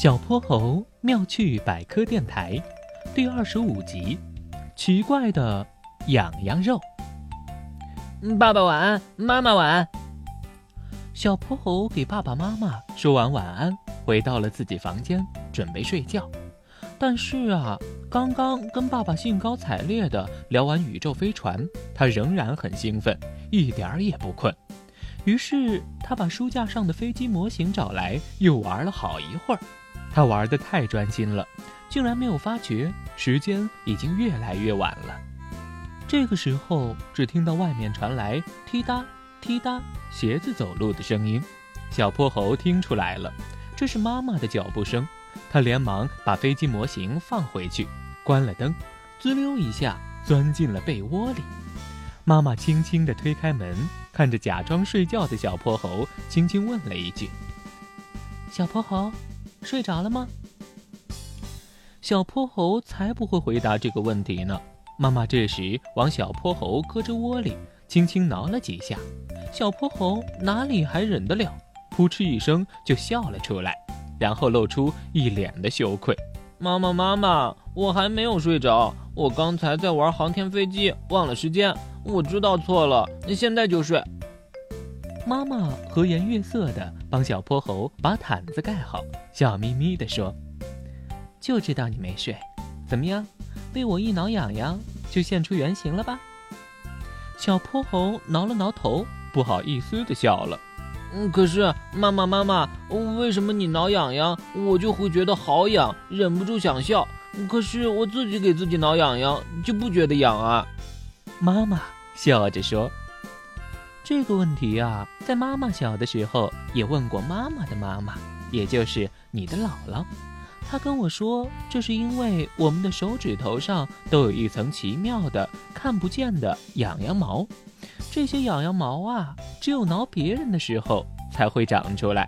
小泼猴妙趣百科电台第二十五集：奇怪的痒痒肉。爸爸晚安，妈妈晚安。小泼猴给爸爸妈妈说完晚安，回到了自己房间，准备睡觉。但是啊，刚刚跟爸爸兴高采烈地聊完宇宙飞船，他仍然很兴奋，一点儿也不困。于是他把书架上的飞机模型找来，又玩了好一会儿。他玩得太专心了，竟然没有发觉时间已经越来越晚了。这个时候，只听到外面传来踢哒踢哒鞋子走路的声音。小泼猴听出来了，这是妈妈的脚步声。他连忙把飞机模型放回去，关了灯，滋溜一下钻进了被窝里。妈妈轻轻地推开门，看着假装睡觉的小泼猴，轻轻问了一句：“小泼猴。”睡着了吗？小泼猴才不会回答这个问题呢。妈妈这时往小泼猴胳肢窝里轻轻挠了几下，小泼猴哪里还忍得了，扑哧一声就笑了出来，然后露出一脸的羞愧。妈妈，妈妈，我还没有睡着，我刚才在玩航天飞机，忘了时间，我知道错了，你现在就睡。妈妈和颜悦色地帮小泼猴把毯子盖好，笑眯眯地说：“就知道你没睡，怎么样？被我一挠痒痒就现出原形了吧？”小泼猴挠了挠头，不好意思地笑了。“嗯，可是妈妈，妈妈，为什么你挠痒痒，我就会觉得好痒，忍不住想笑？可是我自己给自己挠痒痒就不觉得痒啊？”妈妈笑着说。这个问题啊，在妈妈小的时候也问过妈妈的妈妈，也就是你的姥姥。她跟我说，这是因为我们的手指头上都有一层奇妙的、看不见的痒痒毛，这些痒痒毛啊，只有挠别人的时候才会长出来。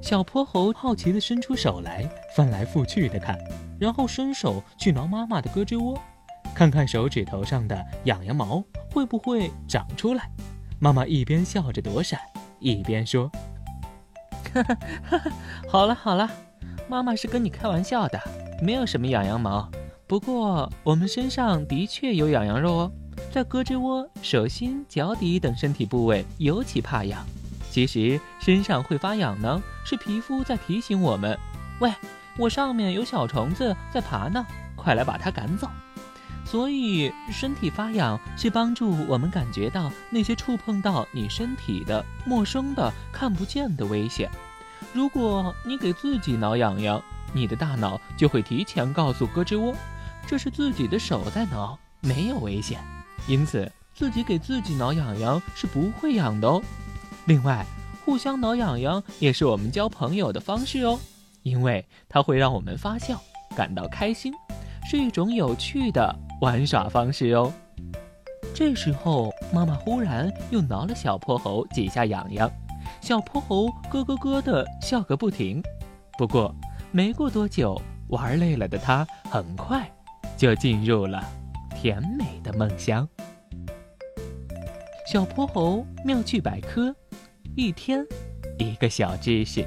小泼猴好奇地伸出手来，翻来覆去地看，然后伸手去挠妈妈的胳肢窝，看看手指头上的痒痒毛会不会长出来。妈妈一边笑着躲闪，一边说：“哈 哈好了好了，妈妈是跟你开玩笑的，没有什么痒痒毛。不过我们身上的确有痒痒肉哦，在胳肢窝、手心、脚底等身体部位尤其怕痒。其实身上会发痒呢，是皮肤在提醒我们：喂，我上面有小虫子在爬呢，快来把它赶走。”所以，身体发痒是帮助我们感觉到那些触碰到你身体的陌生的、看不见的危险。如果你给自己挠痒痒，你的大脑就会提前告诉胳肢窝，这是自己的手在挠，没有危险。因此，自己给自己挠痒痒是不会痒的哦。另外，互相挠痒痒也是我们交朋友的方式哦，因为它会让我们发笑，感到开心，是一种有趣的。玩耍方式哦。这时候，妈妈忽然又挠了小泼猴几下痒痒，小泼猴咯咯咯的笑个不停。不过，没过多久，玩累了的他很快就进入了甜美的梦乡。小泼猴妙趣百科，一天一个小知识。